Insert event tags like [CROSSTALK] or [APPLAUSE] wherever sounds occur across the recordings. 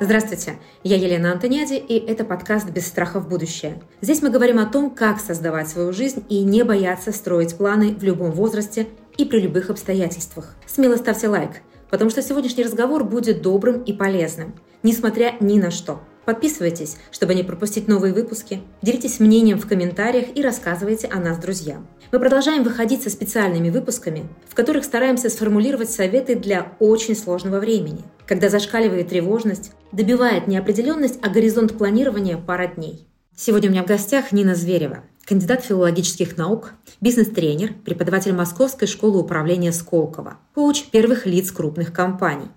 Здравствуйте, я Елена Антониади, и это подкаст «Без страха в будущее». Здесь мы говорим о том, как создавать свою жизнь и не бояться строить планы в любом возрасте и при любых обстоятельствах. Смело ставьте лайк, потому что сегодняшний разговор будет добрым и полезным, несмотря ни на что. Подписывайтесь, чтобы не пропустить новые выпуски, делитесь мнением в комментариях и рассказывайте о нас друзьям. Мы продолжаем выходить со специальными выпусками, в которых стараемся сформулировать советы для очень сложного времени, когда зашкаливает тревожность, добивает неопределенность, а горизонт планирования пара дней. Сегодня у меня в гостях Нина Зверева, кандидат филологических наук, бизнес-тренер, преподаватель Московской школы управления Сколково, коуч первых лиц крупных компаний.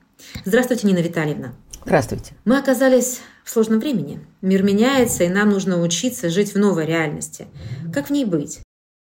Здравствуйте, Нина Витальевна. Здравствуйте. Мы оказались в сложном времени. Мир меняется, и нам нужно учиться жить в новой реальности. Как в ней быть?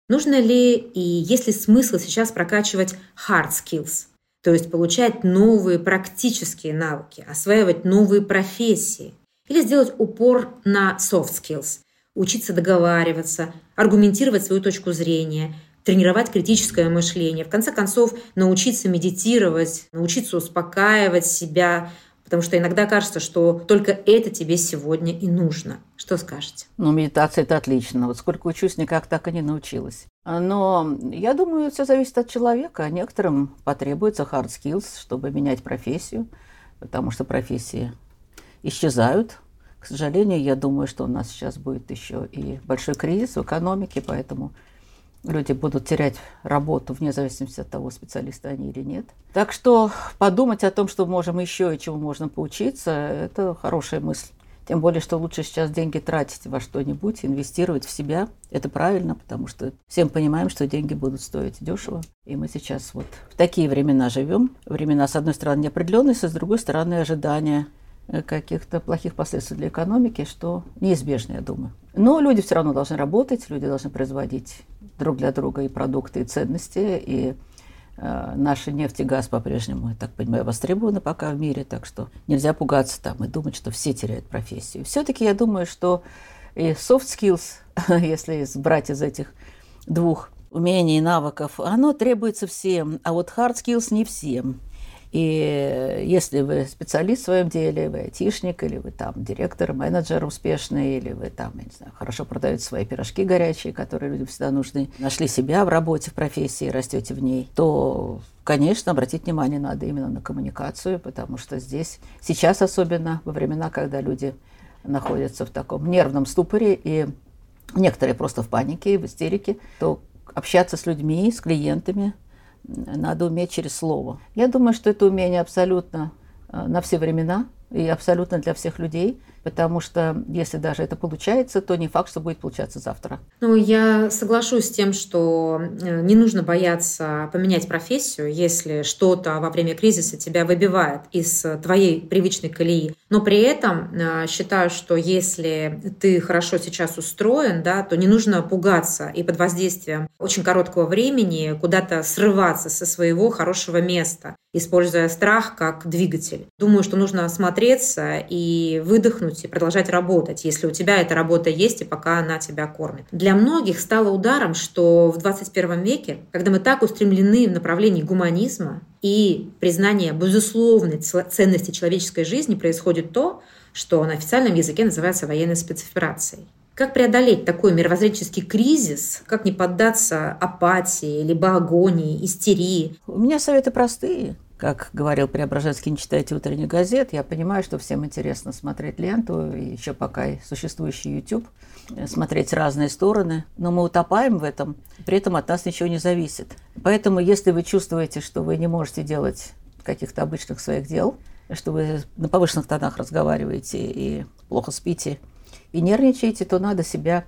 Нужно ли и есть ли смысл сейчас прокачивать hard skills, то есть получать новые практические навыки, осваивать новые профессии, или сделать упор на soft skills, учиться договариваться, аргументировать свою точку зрения, тренировать критическое мышление, в конце концов научиться медитировать, научиться успокаивать себя, потому что иногда кажется, что только это тебе сегодня и нужно. Что скажете? Ну, медитация – это отлично. Вот сколько учусь, никак так и не научилась. Но я думаю, все зависит от человека. Некоторым потребуется hard skills, чтобы менять профессию, потому что профессии исчезают. К сожалению, я думаю, что у нас сейчас будет еще и большой кризис в экономике, поэтому люди будут терять работу вне зависимости от того, специалисты они или нет. Так что подумать о том, что можем еще и чему можно поучиться, это хорошая мысль. Тем более, что лучше сейчас деньги тратить во что-нибудь, инвестировать в себя. Это правильно, потому что всем понимаем, что деньги будут стоить дешево. И мы сейчас вот в такие времена живем. Времена, с одной стороны, неопределенности, с другой стороны, ожидания каких-то плохих последствий для экономики, что неизбежно, я думаю. Но люди все равно должны работать, люди должны производить друг для друга и продукты, и ценности, и э, наши нефть и газ по-прежнему, я так понимаю, востребованы пока в мире, так что нельзя пугаться там и думать, что все теряют профессию. Все-таки я думаю, что и soft skills, [LAUGHS] если брать из этих двух умений и навыков, оно требуется всем, а вот hard skills не всем. И если вы специалист в своем деле, вы айтишник, или вы там директор, менеджер успешный, или вы там, я не знаю, хорошо продаете свои пирожки горячие, которые людям всегда нужны, нашли себя в работе, в профессии, растете в ней, то, конечно, обратить внимание надо именно на коммуникацию, потому что здесь, сейчас особенно, во времена, когда люди находятся в таком нервном ступоре, и некоторые просто в панике, в истерике, то общаться с людьми, с клиентами, надо уметь через слово. Я думаю, что это умение абсолютно э, на все времена и абсолютно для всех людей – потому что если даже это получается, то не факт, что будет получаться завтра. Ну, я соглашусь с тем, что э, не нужно бояться поменять профессию, если что-то во время кризиса тебя выбивает из твоей привычной колеи. Но при этом э, считаю, что если ты хорошо сейчас устроен, да, то не нужно пугаться и под воздействием очень короткого времени куда-то срываться со своего хорошего места, используя страх как двигатель. Думаю, что нужно осмотреться и выдохнуть продвинуть и продолжать работать, если у тебя эта работа есть и пока она тебя кормит. Для многих стало ударом, что в 21 веке, когда мы так устремлены в направлении гуманизма и признания безусловной ценности человеческой жизни, происходит то, что на официальном языке называется военной спецоперацией. Как преодолеть такой мировоззренческий кризис? Как не поддаться апатии, либо агонии, истерии? У меня советы простые. Как говорил Преображенский, не читайте утренних газет. Я понимаю, что всем интересно смотреть ленту, и еще пока и существующий YouTube, э, смотреть разные стороны. Но мы утопаем в этом, при этом от нас ничего не зависит. Поэтому, если вы чувствуете, что вы не можете делать каких-то обычных своих дел, что вы на повышенных тонах разговариваете и плохо спите, и нервничаете, то надо себя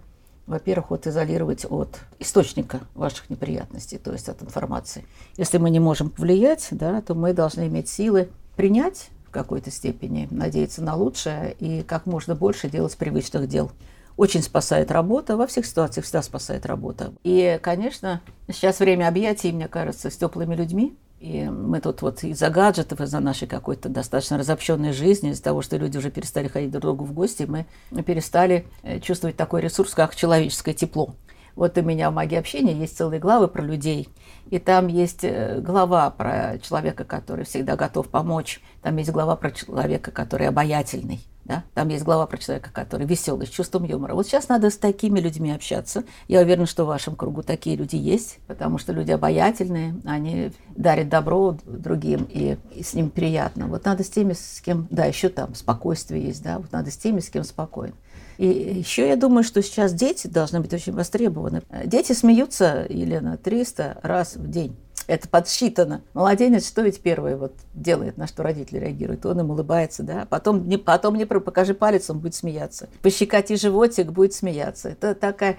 во-первых, вот изолировать от источника ваших неприятностей, то есть от информации. Если мы не можем повлиять, да, то мы должны иметь силы принять в какой-то степени, надеяться на лучшее и как можно больше делать привычных дел. Очень спасает работа, во всех ситуациях всегда спасает работа. И, конечно, сейчас время объятий, мне кажется, с теплыми людьми, и мы тут вот из-за гаджетов, из-за нашей какой-то достаточно разобщенной жизни, из-за того, что люди уже перестали ходить друг к другу в гости, мы перестали э, чувствовать такой ресурс, как человеческое тепло. Вот у меня в магии общения есть целые главы про людей. И там есть э, глава про человека, который всегда готов помочь. Там есть глава про человека, который обаятельный. Да? Там есть глава про человека, который веселый, с чувством юмора. Вот сейчас надо с такими людьми общаться. Я уверена, что в вашем кругу такие люди есть, потому что люди обаятельные, они дарят добро другим, и, и с ним приятно. Вот надо с теми, с кем, да, еще там спокойствие есть, да, вот надо с теми, с кем спокойно. И еще я думаю, что сейчас дети должны быть очень востребованы. Дети смеются, Елена, 300 раз в день это подсчитано. Младенец, что ведь первое вот делает, на что родители реагируют? Он им улыбается, да? Потом, не, потом не покажи палец, он будет смеяться. Пощекоти животик, будет смеяться. Это такая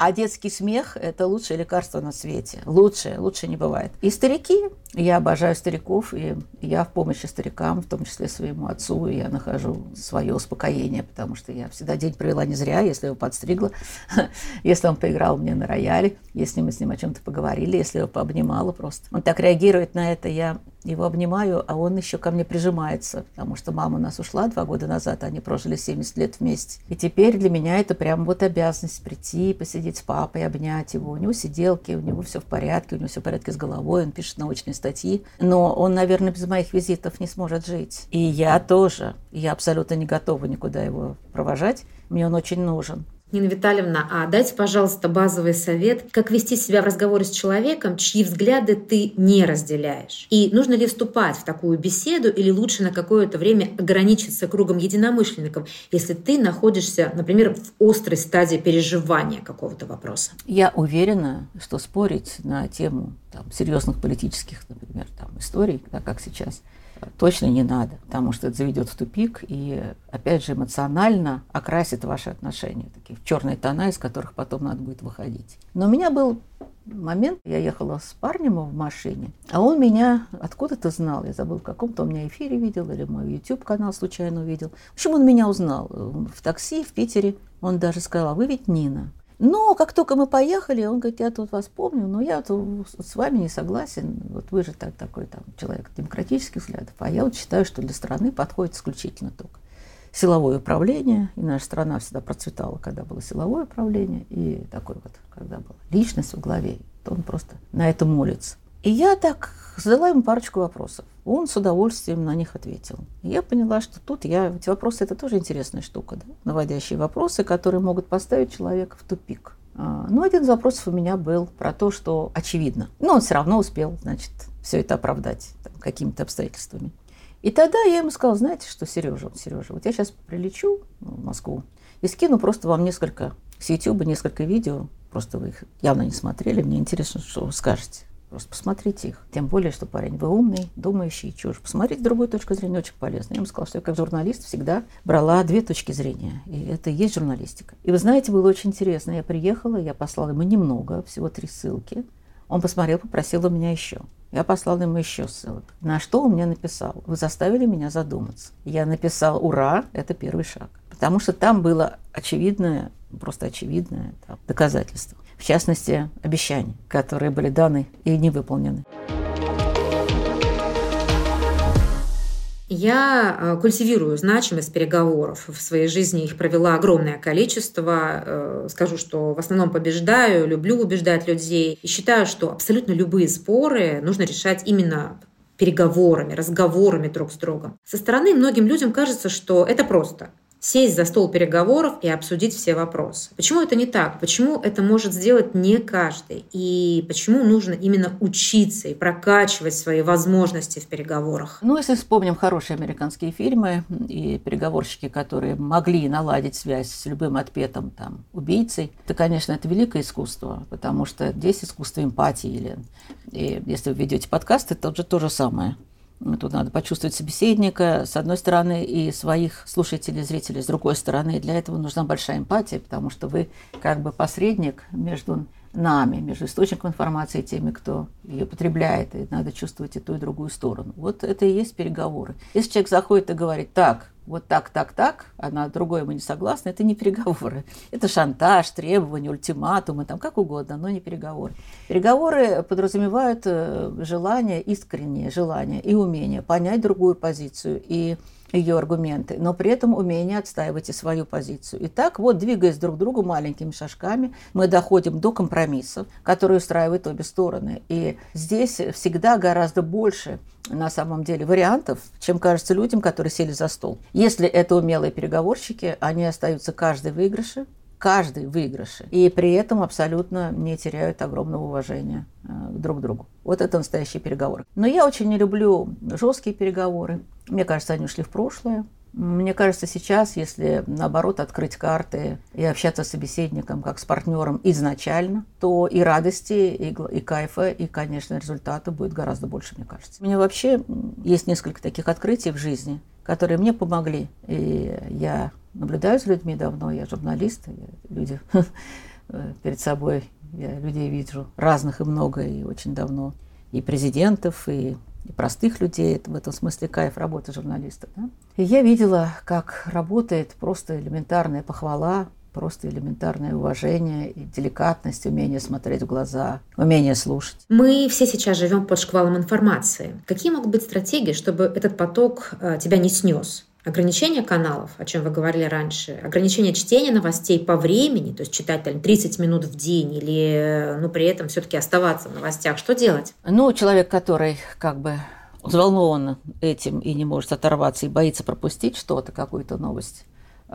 а детский смех – это лучшее лекарство на свете. Лучшее, лучше не бывает. И старики, я обожаю стариков, и я в помощи старикам, в том числе своему отцу, и я нахожу свое успокоение, потому что я всегда день провела не зря, если его подстригла, [LAUGHS] если он поиграл мне на рояле, если мы с ним о чем-то поговорили, если его пообнимала просто. Он так реагирует на это, я его обнимаю, а он еще ко мне прижимается, потому что мама у нас ушла два года назад, они прожили 70 лет вместе. И теперь для меня это прям вот обязанность прийти, посидеть с папой, обнять его. У него сиделки, у него все в порядке, у него все в порядке с головой, он пишет научные статьи. Но он, наверное, без моих визитов не сможет жить. И я тоже. Я абсолютно не готова никуда его провожать. Мне он очень нужен. Нина Витальевна, а дайте, пожалуйста, базовый совет, как вести себя в разговоре с человеком, чьи взгляды ты не разделяешь. И нужно ли вступать в такую беседу или лучше на какое-то время ограничиться кругом единомышленников, если ты находишься, например, в острой стадии переживания какого-то вопроса? Я уверена, что спорить на тему там, серьезных политических, например, там, историй, да, как сейчас – точно не надо, потому что это заведет в тупик и, опять же, эмоционально окрасит ваши отношения, такие в черные тона, из которых потом надо будет выходить. Но у меня был момент, я ехала с парнем в машине, а он меня откуда-то знал, я забыл, в каком-то у меня эфире видел, или мой YouTube-канал случайно увидел. В общем, он меня узнал в такси в Питере. Он даже сказал, а вы ведь Нина. Но как только мы поехали, он говорит, я тут вас помню, но я с вами не согласен. Вот вы же так, такой там, человек демократических взглядов, а я вот считаю, что для страны подходит исключительно только силовое управление, и наша страна всегда процветала, когда было силовое управление, и такой вот, когда была личность в главе, то он просто на это молится. И я так задала ему парочку вопросов. Он с удовольствием на них ответил. Я поняла, что тут я... Эти вопросы – это тоже интересная штука, да? наводящие вопросы, которые могут поставить человека в тупик. А, Но ну, один из вопросов у меня был про то, что очевидно. Но он все равно успел, значит, все это оправдать какими-то обстоятельствами. И тогда я ему сказала, знаете что, Сережа, Сережа, вот я сейчас прилечу в Москву и скину просто вам несколько с YouTube, несколько видео, просто вы их явно не смотрели, мне интересно, что вы скажете. Просто посмотрите их. Тем более, что парень, вы умный, думающий, чушь. Посмотрите другую точку зрения, очень полезно. Я ему сказала, что я как журналист всегда брала две точки зрения. И это и есть журналистика. И вы знаете, было очень интересно. Я приехала, я послала ему немного, всего три ссылки. Он посмотрел, попросил у меня еще. Я послала ему еще ссылок. На что он мне написал? Вы заставили меня задуматься. Я написал «Ура!» – это первый шаг. Потому что там было очевидное, просто очевидное там, доказательство в частности, обещаний, которые были даны и не выполнены. Я э, культивирую значимость переговоров. В своей жизни их провела огромное количество. Э, скажу, что в основном побеждаю, люблю убеждать людей. И считаю, что абсолютно любые споры нужно решать именно переговорами, разговорами друг с другом. Со стороны многим людям кажется, что это просто сесть за стол переговоров и обсудить все вопросы. Почему это не так? Почему это может сделать не каждый? И почему нужно именно учиться и прокачивать свои возможности в переговорах? Ну, если вспомним хорошие американские фильмы и переговорщики, которые могли наладить связь с любым отпетым там, убийцей, то, конечно, это великое искусство, потому что здесь искусство эмпатии. Или, и если вы ведете подкасты, то же то же самое. Тут надо почувствовать собеседника, с одной стороны, и своих слушателей, зрителей, с другой стороны. И для этого нужна большая эмпатия, потому что вы как бы посредник между нами, между источником информации и теми, кто ее потребляет. И надо чувствовать и ту, и другую сторону. Вот это и есть переговоры. Если человек заходит и говорит, так, вот так, так, так, а на другое мы не согласны, это не переговоры. Это шантаж, требования, ультиматумы, там как угодно, но не переговоры. Переговоры подразумевают э, желание, искреннее желание и умение понять другую позицию и ее аргументы, но при этом умение отстаивать и свою позицию. И так вот, двигаясь друг к другу маленькими шажками, мы доходим до компромиссов, которые устраивают обе стороны. И здесь всегда гораздо больше на самом деле вариантов, чем кажется людям, которые сели за стол. Если это умелые переговорщики, они остаются каждый в выигрыше, каждый в выигрыше. И при этом абсолютно не теряют огромного уважения э, друг к другу. Вот это настоящий переговор. Но я очень не люблю жесткие переговоры. Мне кажется, они ушли в прошлое. Мне кажется, сейчас, если наоборот открыть карты и общаться с собеседником как с партнером изначально, то и радости, и, и кайфа, и, конечно, результата будет гораздо больше, мне кажется. У меня вообще есть несколько таких открытий в жизни, которые мне помогли. И я наблюдаю за людьми давно, я журналист, я люди [LAUGHS] перед собой, я людей вижу разных и много, и очень давно. И президентов, и, и простых людей. Это в этом смысле кайф работы журналиста. Да? И я видела, как работает просто элементарная похвала, просто элементарное уважение и деликатность, умение смотреть в глаза, умение слушать. Мы все сейчас живем под шквалом информации. Какие могут быть стратегии, чтобы этот поток э, тебя не снес? Ограничение каналов, о чем вы говорили раньше, ограничение чтения новостей по времени, то есть читать там, 30 минут в день или ну, при этом все-таки оставаться в новостях, что делать? Ну, человек, который как бы взволнован этим и не может оторваться и боится пропустить что-то, какую-то новость,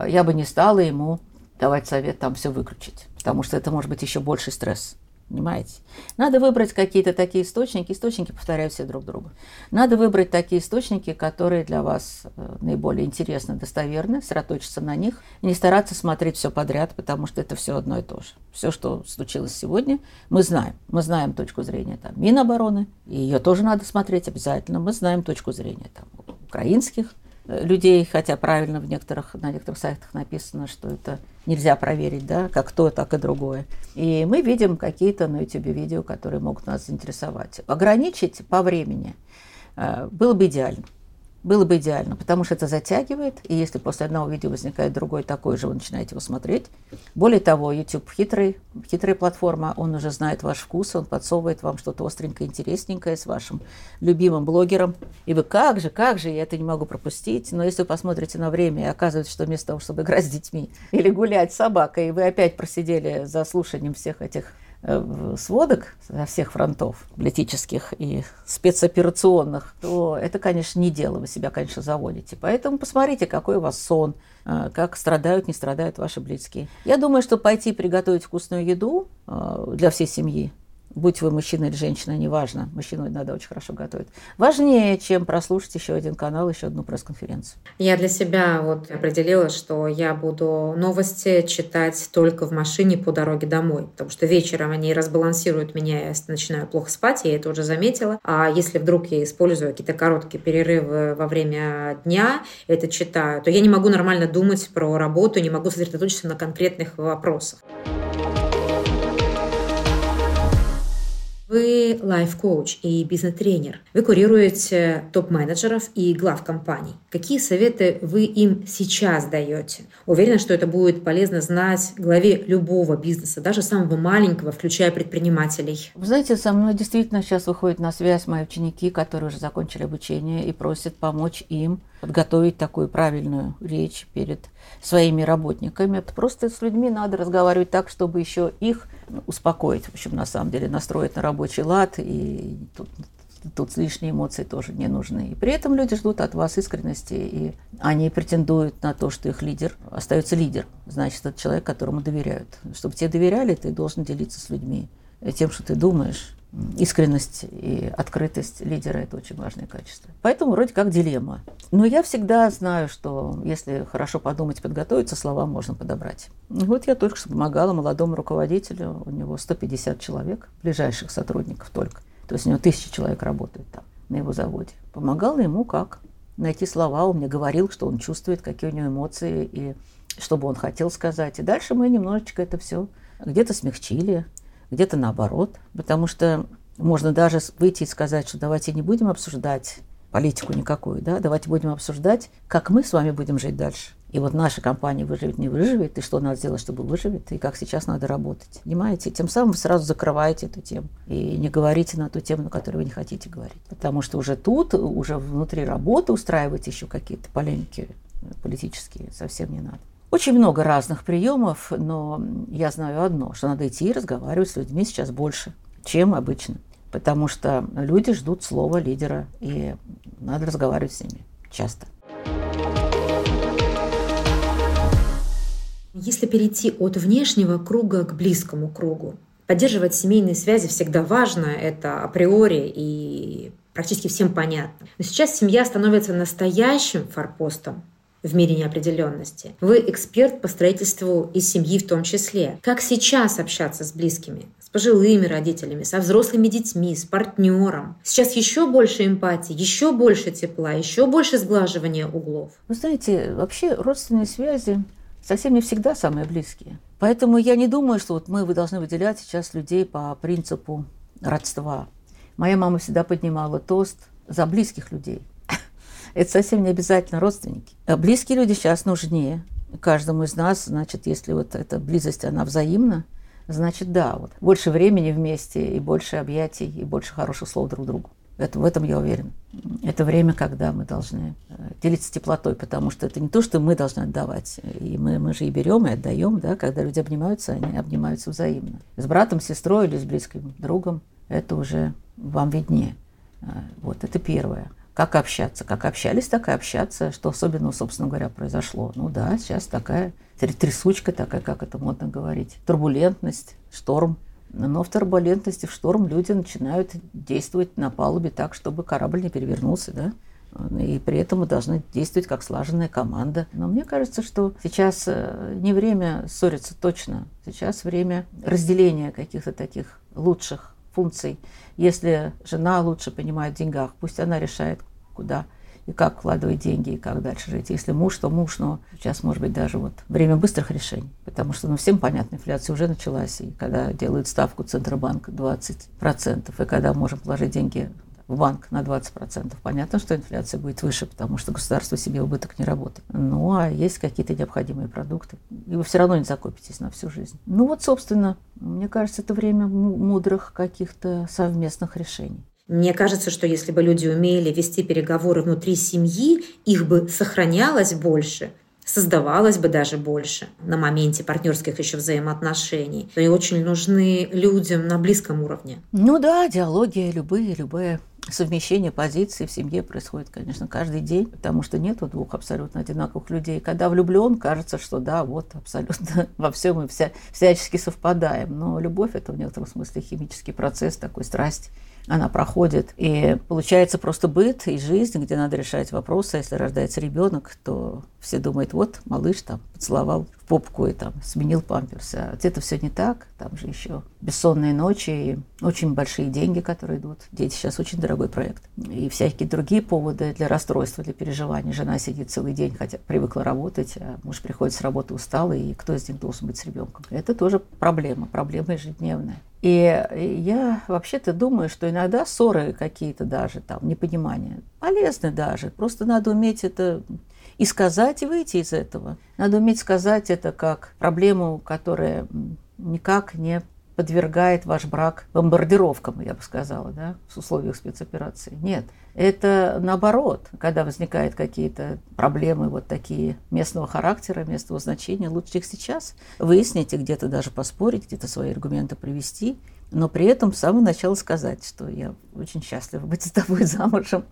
я бы не стала ему давать совет там все выключить, потому что это может быть еще больший стресс. Понимаете? Надо выбрать какие-то такие источники. Источники повторяют все друг друга. Надо выбрать такие источники, которые для вас э, наиболее интересны, достоверны, сосредоточиться на них и не стараться смотреть все подряд, потому что это все одно и то же. Все, что случилось сегодня, мы знаем. Мы знаем точку зрения там, Минобороны, и ее тоже надо смотреть обязательно. Мы знаем точку зрения там, украинских людей, хотя правильно в некоторых, на некоторых сайтах написано, что это нельзя проверить, да, как то, так и другое. И мы видим какие-то на YouTube видео, которые могут нас заинтересовать. Ограничить по времени э, было бы идеально было бы идеально, потому что это затягивает, и если после одного видео возникает другое такое же, вы начинаете его смотреть. Более того, YouTube хитрый, хитрая платформа, он уже знает ваш вкус, он подсовывает вам что-то остренькое, интересненькое с вашим любимым блогером, и вы как же, как же, я это не могу пропустить, но если вы посмотрите на время, и оказывается, что вместо того, чтобы играть с детьми [LAUGHS] или гулять с собакой, вы опять просидели за слушанием всех этих сводок со всех фронтов, политических и спецоперационных, то это, конечно, не дело, вы себя, конечно, заводите. Поэтому посмотрите, какой у вас сон, э, как страдают, не страдают ваши близкие. Я думаю, что пойти приготовить вкусную еду э, для всей семьи, будь вы мужчина или женщина, неважно, мужчину надо очень хорошо готовить, важнее, чем прослушать еще один канал, еще одну пресс-конференцию. Я для себя вот определила, что я буду новости читать только в машине по дороге домой, потому что вечером они разбалансируют меня, я начинаю плохо спать, я это уже заметила. А если вдруг я использую какие-то короткие перерывы во время дня, это читаю, то я не могу нормально думать про работу, не могу сосредоточиться на конкретных вопросах. Вы лайф-коуч и бизнес-тренер. Вы курируете топ-менеджеров и глав компаний. Какие советы вы им сейчас даете? Уверена, что это будет полезно знать главе любого бизнеса, даже самого маленького, включая предпринимателей. Вы знаете, со мной действительно сейчас выходят на связь мои ученики, которые уже закончили обучение и просят помочь им подготовить такую правильную речь перед своими работниками. Просто с людьми надо разговаривать так, чтобы еще их успокоить, в общем, на самом деле, настроить на рабочий лад, и тут, тут лишние эмоции тоже не нужны. И при этом люди ждут от вас искренности, и они претендуют на то, что их лидер остается лидер. Значит, это человек, которому доверяют. Чтобы тебе доверяли, ты должен делиться с людьми тем, что ты думаешь, искренность и открытость лидера – это очень важные качества. Поэтому вроде как дилемма. Но я всегда знаю, что если хорошо подумать, подготовиться, слова можно подобрать. Вот я только что помогала молодому руководителю, у него 150 человек, ближайших сотрудников только. То есть у него тысячи человек работают там, на его заводе. Помогала ему как? Найти слова, он мне говорил, что он чувствует, какие у него эмоции, и что бы он хотел сказать. И дальше мы немножечко это все где-то смягчили, где-то наоборот, потому что можно даже выйти и сказать, что давайте не будем обсуждать политику никакую, да, давайте будем обсуждать, как мы с вами будем жить дальше. И вот наша компания выживет, не выживет, и что надо сделать, чтобы выживет, и как сейчас надо работать. Понимаете? Тем самым вы сразу закрываете эту тему. И не говорите на ту тему, на которую вы не хотите говорить. Потому что уже тут, уже внутри работы устраивать еще какие-то полемики политические совсем не надо. Очень много разных приемов, но я знаю одно, что надо идти и разговаривать с людьми сейчас больше, чем обычно. Потому что люди ждут слова лидера, и надо разговаривать с ними часто. Если перейти от внешнего круга к близкому кругу, поддерживать семейные связи всегда важно, это априори и практически всем понятно. Но сейчас семья становится настоящим форпостом в мире неопределенности. Вы эксперт по строительству и семьи в том числе. Как сейчас общаться с близкими? С пожилыми родителями, со взрослыми детьми, с партнером. Сейчас еще больше эмпатии, еще больше тепла, еще больше сглаживания углов. Вы знаете, вообще родственные связи совсем не всегда самые близкие. Поэтому я не думаю, что вот мы вы должны выделять сейчас людей по принципу родства. Моя мама всегда поднимала тост за близких людей – это совсем не обязательно родственники. А близкие люди сейчас нужнее каждому из нас. Значит, если вот эта близость, она взаимна, значит, да, вот больше времени вместе и больше объятий, и больше хороших слов друг другу. Это, в этом я уверена. Это время, когда мы должны э, делиться теплотой, потому что это не то, что мы должны отдавать. И мы, мы же и берем, и отдаем, да, когда люди обнимаются, они обнимаются взаимно. С братом, сестрой или с близким другом, это уже вам виднее. А, вот, это первое. Как общаться? Как общались, так и общаться. Что особенного, собственно говоря, произошло? Ну да, сейчас такая трясучка такая, как это модно говорить. Турбулентность, шторм. Но в турбулентности, в шторм люди начинают действовать на палубе так, чтобы корабль не перевернулся, да? И при этом мы должны действовать как слаженная команда. Но мне кажется, что сейчас э, не время ссориться точно. Сейчас время разделения каких-то таких лучших функций. Если жена лучше понимает в деньгах, пусть она решает, куда и как вкладывать деньги, и как дальше жить. Если муж, то муж, но сейчас, может быть, даже вот время быстрых решений, потому что, ну, всем понятно, инфляция уже началась, и когда делают ставку Центробанка 20%, и когда можем положить деньги в банк на 20%. Понятно, что инфляция будет выше, потому что государство себе убыток не работает. Ну, а есть какие-то необходимые продукты. И вы все равно не закупитесь на всю жизнь. Ну вот, собственно, мне кажется, это время мудрых каких-то совместных решений. Мне кажется, что если бы люди умели вести переговоры внутри семьи, их бы сохранялось больше, создавалось бы даже больше на моменте партнерских еще взаимоотношений. И очень нужны людям на близком уровне. Ну да, диалоги любые, любые совмещение позиций в семье происходит, конечно, каждый день, потому что нету двух абсолютно одинаковых людей. Когда влюблен, кажется, что да, вот абсолютно [LAUGHS] во всем мы вся, всячески совпадаем. Но любовь – это в некотором смысле химический процесс, такой страсть она проходит. И получается просто быт и жизнь, где надо решать вопросы. Если рождается ребенок, то все думают, вот малыш там поцеловал в попку и там сменил памперс. А это все не так. Там же еще бессонные ночи и очень большие деньги, которые идут. Дети сейчас очень дорогой проект. И всякие другие поводы для расстройства, для переживаний. Жена сидит целый день, хотя привыкла работать, а муж приходит с работы усталый, и кто из них должен быть с ребенком? Это тоже проблема, проблема ежедневная. И я вообще-то думаю, что иногда ссоры какие-то даже, там, непонимания, полезны даже. Просто надо уметь это и сказать, и выйти из этого. Надо уметь сказать это как проблему, которая никак не подвергает ваш брак бомбардировкам, я бы сказала, да, в условиях спецоперации. Нет, это наоборот, когда возникают какие-то проблемы вот такие местного характера, местного значения, лучше их сейчас выяснить и где-то даже поспорить, где-то свои аргументы привести, но при этом с самого начала сказать, что я очень счастлива быть с тобой [LAUGHS] замужем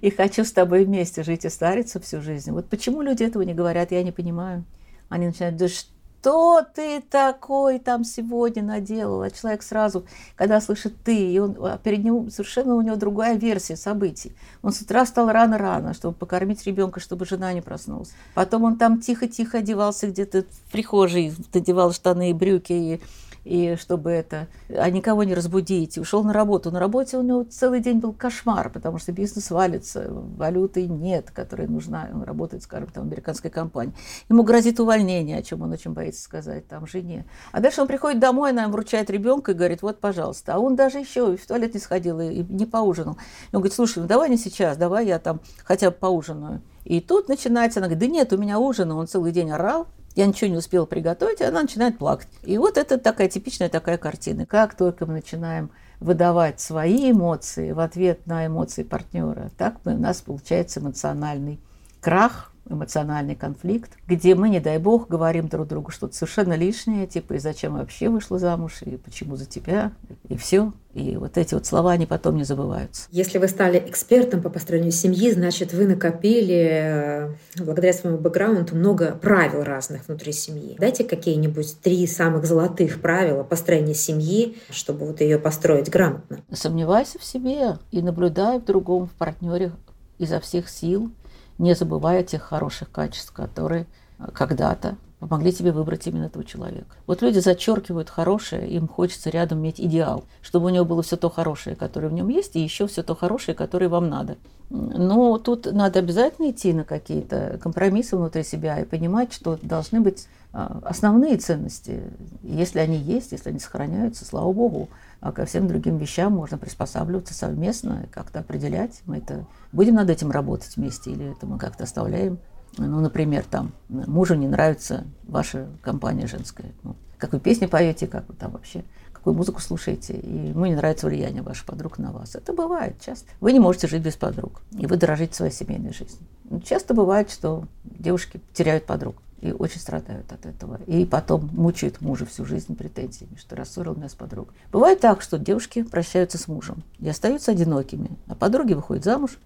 и хочу с тобой вместе жить и стариться всю жизнь. Вот почему люди этого не говорят, я не понимаю. Они начинают, да что что ты такой там сегодня наделал? А человек сразу, когда слышит ты, и он, а перед ним совершенно у него другая версия событий. Он с утра встал рано-рано, чтобы покормить ребенка, чтобы жена не проснулась. Потом он там тихо-тихо одевался где-то в прихожей, надевал штаны и брюки, и и чтобы это, а никого не разбудить, и ушел на работу. На работе у него целый день был кошмар, потому что бизнес валится, валюты нет, которая нужна, он работает, скажем, там, в американской компании. Ему грозит увольнение, о чем он очень боится сказать там жене. А дальше он приходит домой, она ему вручает ребенка и говорит, вот, пожалуйста. А он даже еще в туалет не сходил и не поужинал. И он говорит, слушай, ну давай не сейчас, давай я там хотя бы поужинаю. И тут начинается, она говорит, да нет, у меня ужин, он целый день орал, я ничего не успела приготовить, она начинает плакать. И вот это такая типичная такая картина. Как только мы начинаем выдавать свои эмоции в ответ на эмоции партнера, так у нас получается эмоциональный крах, эмоциональный конфликт, где мы, не дай бог, говорим друг другу что-то совершенно лишнее, типа, и зачем вообще вышла замуж, и почему за тебя, и все. И вот эти вот слова, они потом не забываются. Если вы стали экспертом по построению семьи, значит, вы накопили, э, благодаря своему бэкграунду, много правил разных внутри семьи. Дайте какие-нибудь три самых золотых правила построения семьи, чтобы вот ее построить грамотно. Сомневайся в себе и наблюдай в другом, в партнере изо всех сил, не забывая тех хороших качеств, которые э, когда-то помогли тебе выбрать именно этого человека. Вот люди зачеркивают хорошее, им хочется рядом иметь идеал, чтобы у него было все то хорошее, которое в нем есть, и еще все то хорошее, которое вам надо. Но тут надо обязательно идти на какие-то компромиссы внутри себя и понимать, что должны быть а, основные ценности. Если они есть, если они сохраняются, слава богу, а ко всем другим вещам можно приспосабливаться совместно, как-то определять. Мы это будем над этим работать вместе или это мы как-то оставляем. Ну, например, там мужу не нравится ваша компания женская. Ну, как вы песни поете, как вы там вообще какую музыку слушаете, и ему не нравится влияние ваших подруг на вас. Это бывает часто. Вы не можете жить без подруг, и вы дорожите своей семейной жизнью. Часто бывает, что девушки теряют подруг и очень страдают от этого. И потом мучают мужа всю жизнь претензиями, что рассорил меня с подругой. Бывает так, что девушки прощаются с мужем и остаются одинокими, а подруги выходят замуж,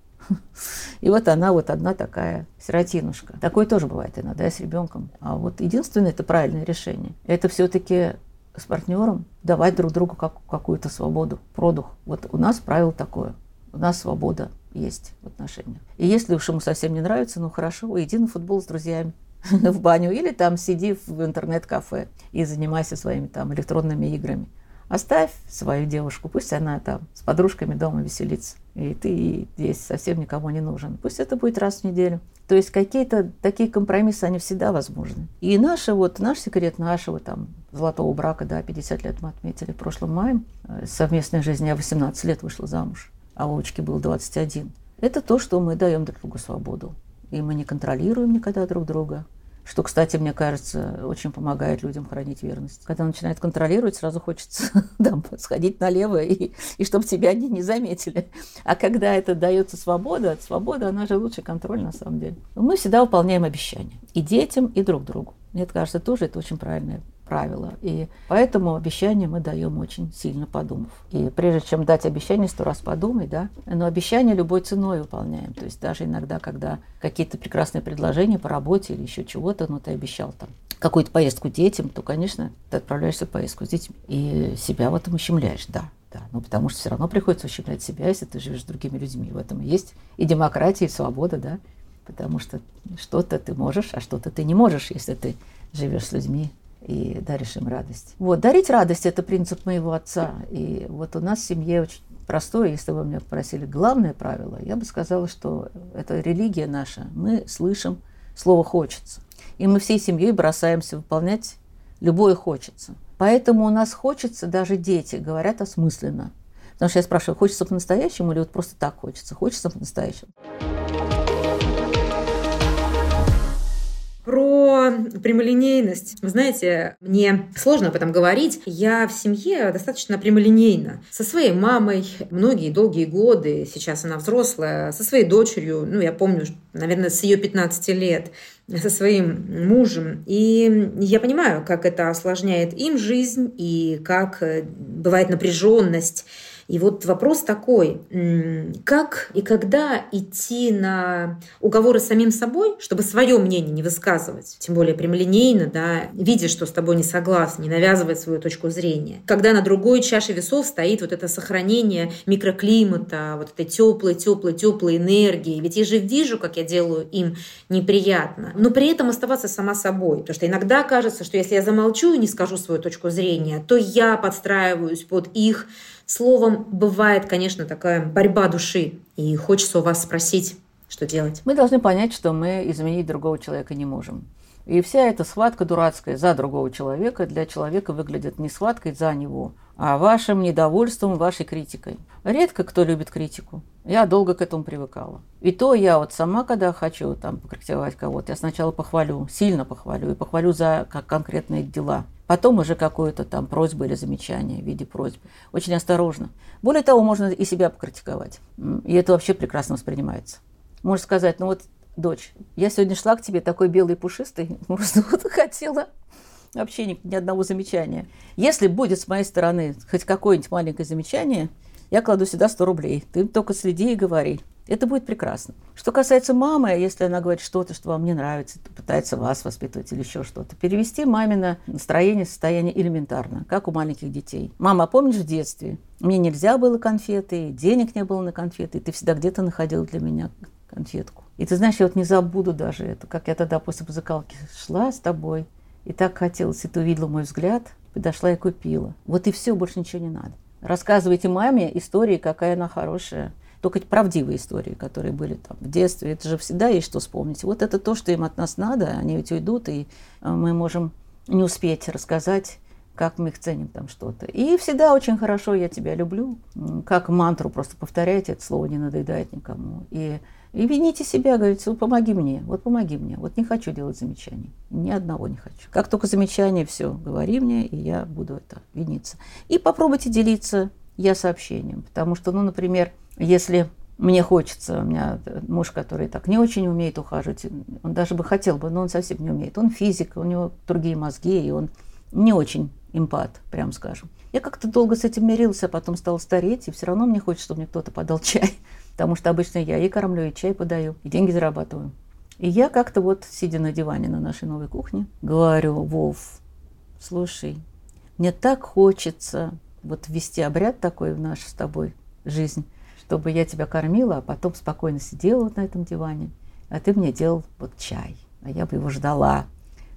и вот она вот одна такая сиротинушка. Такое тоже бывает иногда с ребенком. А вот единственное это правильное решение. Это все-таки с партнером давать друг другу как, какую-то свободу, продух. Вот у нас правило такое. У нас свобода есть в отношениях. И если уж ему совсем не нравится, ну хорошо, иди на футбол с друзьями [LAUGHS] в баню или там сиди в интернет-кафе и занимайся своими там электронными играми. Оставь свою девушку, пусть она там с подружками дома веселится, и ты здесь совсем никому не нужен. Пусть это будет раз в неделю. То есть какие-то такие компромиссы, они всегда возможны. И наше вот, наш секрет нашего там золотого брака, да, 50 лет мы отметили в прошлом мае, э, совместной жизни, я 18 лет вышла замуж, а Вовочке было 21. Это то, что мы даем друг другу свободу. И мы не контролируем никогда друг друга. Что, кстати, мне кажется, очень помогает людям хранить верность. Когда начинает контролировать, сразу хочется [LAUGHS] там, сходить налево, и, и чтобы тебя они не заметили. А когда это дается свобода, свобода, она же лучший контроль на самом деле. Мы всегда выполняем обещания. И детям, и друг другу. Мне кажется, тоже это очень правильное правила. И поэтому обещания мы даем очень сильно подумав. И прежде чем дать обещание, сто раз подумай, да. Но обещание любой ценой выполняем. То есть даже иногда, когда какие-то прекрасные предложения по работе или еще чего-то, ну ты обещал там какую-то поездку детям, то, конечно, ты отправляешься в поездку с детьми. И себя в этом ущемляешь, да. Да, ну потому что все равно приходится ущемлять себя, если ты живешь с другими людьми. В этом есть и демократия, и свобода, да. Потому что что-то ты можешь, а что-то ты не можешь, если ты живешь с людьми и даришь им радость. Вот, дарить радость – это принцип моего отца. И вот у нас в семье очень простое, если бы меня попросили главное правило, я бы сказала, что это религия наша. Мы слышим слово «хочется». И мы всей семьей бросаемся выполнять любое «хочется». Поэтому у нас хочется, даже дети говорят осмысленно. Потому что я спрашиваю, хочется по-настоящему или вот просто так хочется? Хочется по-настоящему. Прямолинейность. Вы знаете, мне сложно об этом говорить. Я в семье достаточно прямолинейна. Со своей мамой многие долгие годы, сейчас она взрослая, со своей дочерью, ну, я помню, наверное, с ее 15 лет, со своим мужем. И я понимаю, как это осложняет им жизнь и как бывает напряженность и вот вопрос такой, как и когда идти на уговоры с самим собой, чтобы свое мнение не высказывать, тем более прямолинейно, да, видя, что с тобой не согласен, не навязывать свою точку зрения. Когда на другой чаше весов стоит вот это сохранение микроклимата, вот этой теплой, теплой, теплой энергии. Ведь я же вижу, как я делаю им неприятно. Но при этом оставаться сама собой. Потому что иногда кажется, что если я замолчу и не скажу свою точку зрения, то я подстраиваюсь под их Словом, бывает, конечно, такая борьба души, и хочется у вас спросить, что делать. Мы должны понять, что мы изменить другого человека не можем. И вся эта схватка дурацкая за другого человека для человека выглядит не схваткой за него, а вашим недовольством, вашей критикой. Редко кто любит критику. Я долго к этому привыкала. И то я вот сама, когда хочу там покритиковать кого-то, я сначала похвалю, сильно похвалю, и похвалю за как конкретные дела. Потом уже какую-то там просьбу или замечание в виде просьбы. Очень осторожно. Более того, можно и себя покритиковать. И это вообще прекрасно воспринимается. Можно сказать, ну вот, дочь, я сегодня шла к тебе такой белый пушистый, [LAUGHS] просто вот хотела вообще ни, ни одного замечания. Если будет с моей стороны хоть какое-нибудь маленькое замечание, я кладу сюда 100 рублей. Ты только следи и говори. Это будет прекрасно. Что касается мамы, если она говорит что-то, что вам не нравится, пытается вас воспитывать или еще что-то, перевести мамино настроение, состояние элементарно, как у маленьких детей. Мама, а помнишь в детстве? Мне нельзя было конфеты, денег не было на конфеты, ты всегда где-то находил для меня конфетку. И ты знаешь, я вот не забуду даже это, как я тогда после музыкалки шла с тобой, и так хотелось, и ты увидела мой взгляд, подошла и купила. Вот и все, больше ничего не надо. Рассказывайте маме истории, какая она хорошая. Только правдивые истории, которые были там в детстве. Это же всегда есть что вспомнить. Вот это то, что им от нас надо. Они ведь уйдут, и э, мы можем не успеть рассказать как мы их ценим там что-то. И всегда очень хорошо «я тебя люблю». Как мантру просто повторяйте, это слово не надоедает никому. И и вините себя, говорите, вот помоги мне, вот помоги мне. Вот не хочу делать замечаний. Ни одного не хочу. Как только замечание, все, говори мне, и я буду это виниться. И попробуйте делиться я сообщением. Потому что, ну, например, если мне хочется, у меня муж, который так не очень умеет ухаживать, он даже бы хотел бы, но он совсем не умеет. Он физик, у него другие мозги, и он не очень импат, прям скажем. Я как-то долго с этим мирился, а потом стал стареть, и все равно мне хочется, чтобы мне кто-то подал [LAUGHS] чай. Потому что обычно я и кормлю, и чай подаю, и деньги зарабатываю. И я как-то вот, сидя на диване на нашей новой кухне, говорю, Вов, слушай, мне так хочется вот ввести обряд такой в нашу с тобой жизнь, чтобы я тебя кормила, а потом спокойно сидела вот на этом диване, а ты мне делал вот чай, а я бы его ждала.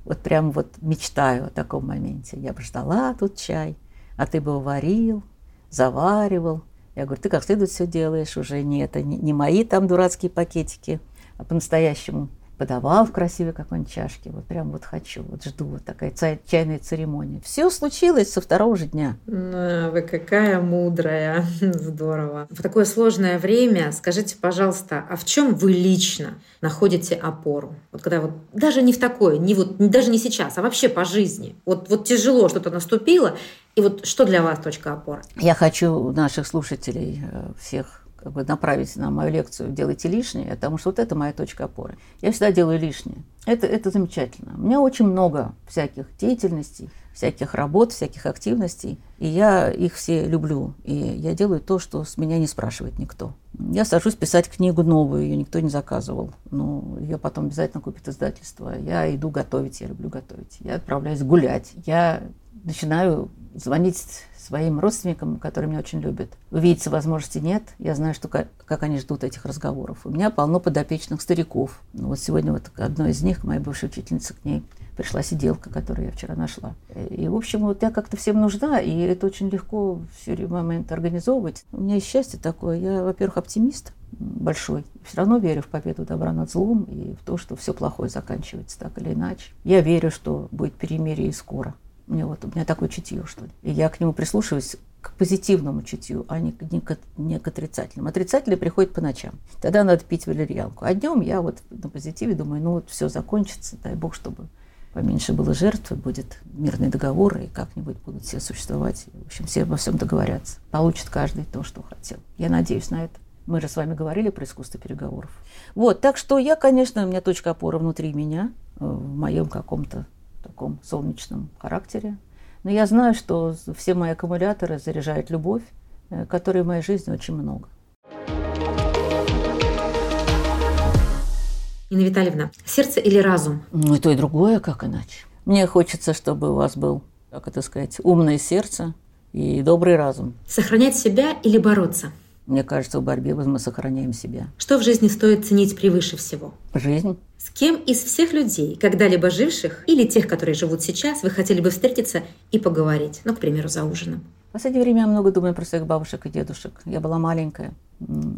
Вот прям вот мечтаю о таком моменте. Я бы ждала тут чай, а ты бы варил, заваривал, я говорю, ты как следует все делаешь, уже не это, не, не мои там дурацкие пакетики, а по-настоящему подавал в красивой какой-нибудь чашке. Вот прям вот хочу, вот жду, вот такая чайная церемония. Все случилось со второго же дня. Ну, вы какая мудрая, [LAUGHS] здорово. В такое сложное время скажите, пожалуйста, а в чем вы лично находите опору? Вот когда вот даже не в такое, не вот даже не сейчас, а вообще по жизни. Вот вот тяжело что-то наступило, и вот что для вас точка опоры? Я хочу наших слушателей э, всех как бы направить на мою лекцию «Делайте лишнее», потому что вот это моя точка опоры. Я всегда делаю лишнее. Это, это замечательно. У меня очень много всяких деятельностей, всяких работ, всяких активностей, и я их все люблю. И я делаю то, что с меня не спрашивает никто. Я сажусь писать книгу новую, ее никто не заказывал. Но ее потом обязательно купит издательство. Я иду готовить, я люблю готовить. Я отправляюсь гулять. Я начинаю звонить своим родственникам, которые меня очень любят. Увидеться возможности нет. Я знаю, что как, как они ждут этих разговоров. У меня полно подопечных стариков. Ну, вот сегодня вот одной из них, моя бывшая учительница, к ней пришла сиделка, которую я вчера нашла. И, в общем, вот я как-то всем нужна, и это очень легко все момент организовывать. У меня есть счастье такое. Я, во-первых, оптимист большой. Все равно верю в победу добра над злом и в то, что все плохое заканчивается так или иначе. Я верю, что будет перемирие и скоро. Меня вот у меня такое чутье, что ли. И я к нему прислушиваюсь к позитивному чутью, а не, не, к, не к отрицательному. Отрицательный приходит по ночам. Тогда надо пить валерьянку. А днем я вот на позитиве думаю, ну вот все закончится, дай бог, чтобы поменьше было жертв, будет мирный договор, и как-нибудь будут все существовать. В общем, все обо всем договорятся. Получит каждый то, что хотел. Я надеюсь на это. Мы же с вами говорили про искусство переговоров. Вот, так что я, конечно, у меня точка опоры внутри меня, э, в моем каком-то таком солнечном характере. Но я знаю, что все мои аккумуляторы заряжают любовь, э, которой в моей жизни очень много. Нина Витальевна, сердце или разум? Ну, и то, и другое, как иначе. Мне хочется, чтобы у вас был, как это сказать, умное сердце и добрый разум. Сохранять себя или бороться? Мне кажется, в борьбе мы сохраняем себя. Что в жизни стоит ценить превыше всего? Жизнь. С кем из всех людей, когда-либо живших, или тех, которые живут сейчас, вы хотели бы встретиться и поговорить? Ну, к примеру, за ужином. В последнее время я много думаю про своих бабушек и дедушек. Я была маленькая.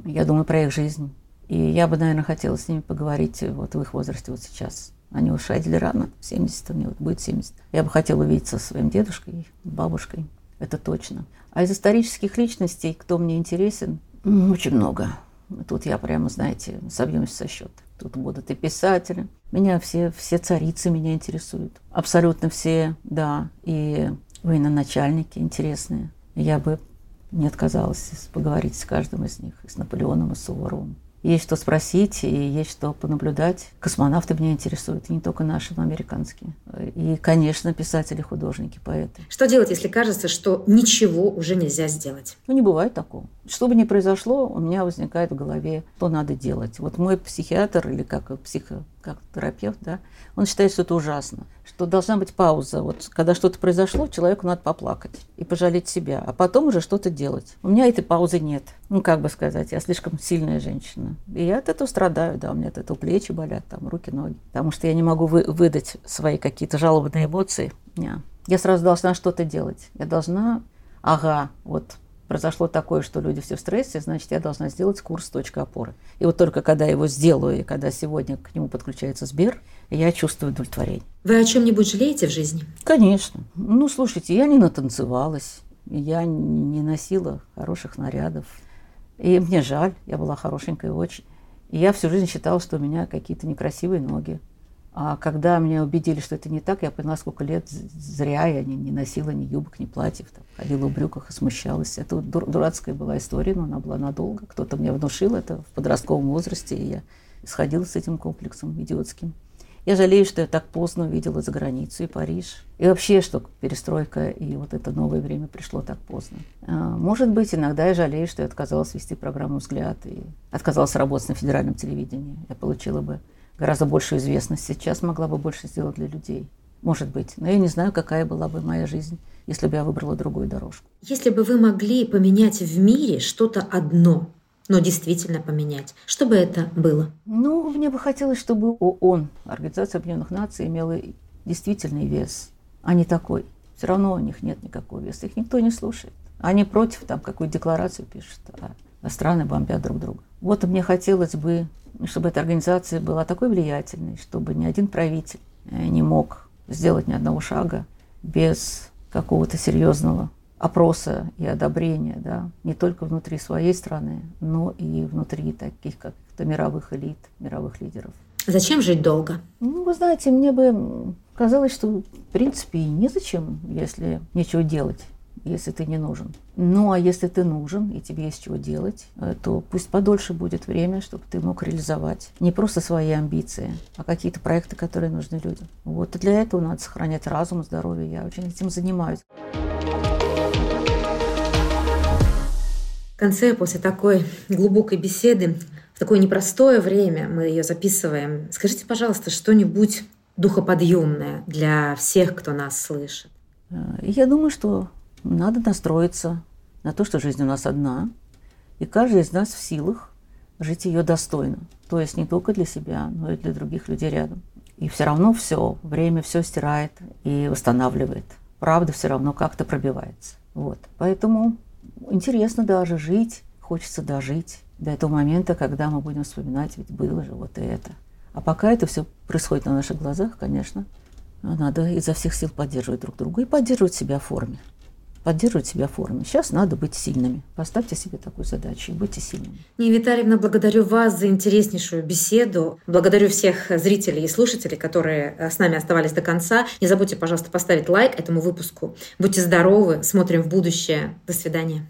Я думаю про их жизнь. И я бы, наверное, хотела с ними поговорить вот в их возрасте вот сейчас. Они ушли рано, 70, мне вот будет 70. Я бы хотела увидеться со своим дедушкой, бабушкой, это точно. А из исторических личностей, кто мне интересен, очень много. Тут я прямо, знаете, собьемся со счета. Тут будут и писатели. Меня все, все царицы меня интересуют. Абсолютно все, да. И военачальники интересные. Я бы не отказалась поговорить с каждым из них, и с Наполеоном, и с Суворовым. Есть что спросить и есть что понаблюдать. Космонавты меня интересуют, и не только наши, но американские. И, конечно, писатели, художники, поэты. Что делать, если кажется, что ничего уже нельзя сделать? Ну, не бывает такого. Что бы ни произошло, у меня возникает в голове, что надо делать. Вот мой психиатр или как психо, как терапевт, да, он считает, что это ужасно, что должна быть пауза. Вот когда что-то произошло, человеку надо поплакать и пожалеть себя, а потом уже что-то делать. У меня этой паузы нет. Ну, как бы сказать, я слишком сильная женщина. И я от этого страдаю, да, у меня от этого плечи болят, там, руки, ноги. Потому что я не могу вы, выдать свои какие-то жалобные эмоции. Не. Я сразу должна что-то делать. Я должна, ага, вот произошло такое, что люди все в стрессе, значит, я должна сделать курс «Точка опоры». И вот только когда я его сделаю, и когда сегодня к нему подключается Сбер, я чувствую удовлетворение. Вы о чем-нибудь жалеете в жизни? Конечно. Ну, слушайте, я не натанцевалась, я не носила хороших нарядов. И мне жаль, я была хорошенькой очень. И я всю жизнь считала, что у меня какие-то некрасивые ноги. А когда меня убедили, что это не так, я поняла, сколько лет зря я не, не носила ни юбок, ни платьев. Там, ходила в брюках и смущалась. Это дур, дурацкая была история, но она была надолго. Кто-то мне внушил это в подростковом возрасте, и я сходила с этим комплексом идиотским. Я жалею, что я так поздно увидела за границу и Париж. И вообще, что перестройка и вот это новое время пришло так поздно. А, может быть, иногда я жалею, что я отказалась вести программу «Взгляд» и отказалась работать на федеральном телевидении. Я получила бы гораздо большую известность. Сейчас могла бы больше сделать для людей. Может быть. Но я не знаю, какая была бы моя жизнь, если бы я выбрала другую дорожку. Если бы вы могли поменять в мире что-то одно, но действительно поменять. Что бы это было? Ну, мне бы хотелось, чтобы ООН, Организация Объединенных Наций, имела действительный вес, а не такой. Все равно у них нет никакого веса, их никто не слушает. Они против, там, какую декларацию пишут, а страны бомбят друг друга. Вот мне хотелось бы, чтобы эта организация была такой влиятельной, чтобы ни один правитель э, не мог сделать ни одного шага без какого-то серьезного опроса и одобрения, да, не только внутри своей страны, но и внутри таких как-то мировых элит, мировых лидеров. Зачем жить долго? Ну, вы знаете, мне бы казалось, что в принципе и незачем, если нечего делать если ты не нужен. Ну а если ты нужен и тебе есть чего делать, э, то пусть подольше будет время, чтобы ты мог реализовать не просто свои амбиции, а какие-то проекты, которые нужны людям. Вот и для этого надо сохранять разум, здоровье. Я очень этим занимаюсь. В конце, после такой глубокой беседы, в такое непростое время мы ее записываем, скажите, пожалуйста, что-нибудь духоподъемное для всех, кто нас слышит. Э, я думаю, что надо настроиться на то, что жизнь у нас одна, и каждый из нас в силах жить ее достойно. То есть не только для себя, но и для других людей рядом. И все равно все, время все стирает и восстанавливает. Правда все равно как-то пробивается. Вот. Поэтому интересно даже жить, хочется дожить до этого момента, когда мы будем вспоминать, ведь было же вот это. А пока это все происходит на наших глазах, конечно, надо изо всех сил поддерживать друг друга и поддерживать себя в форме. Поддерживать себя в форме. Сейчас надо быть сильными. Поставьте себе такую задачу и будьте сильными. Нина Витальевна, благодарю вас за интереснейшую беседу. Благодарю всех зрителей и слушателей, которые э, с нами оставались до конца. Не забудьте, пожалуйста, поставить лайк этому выпуску. Будьте здоровы, смотрим в будущее. До свидания.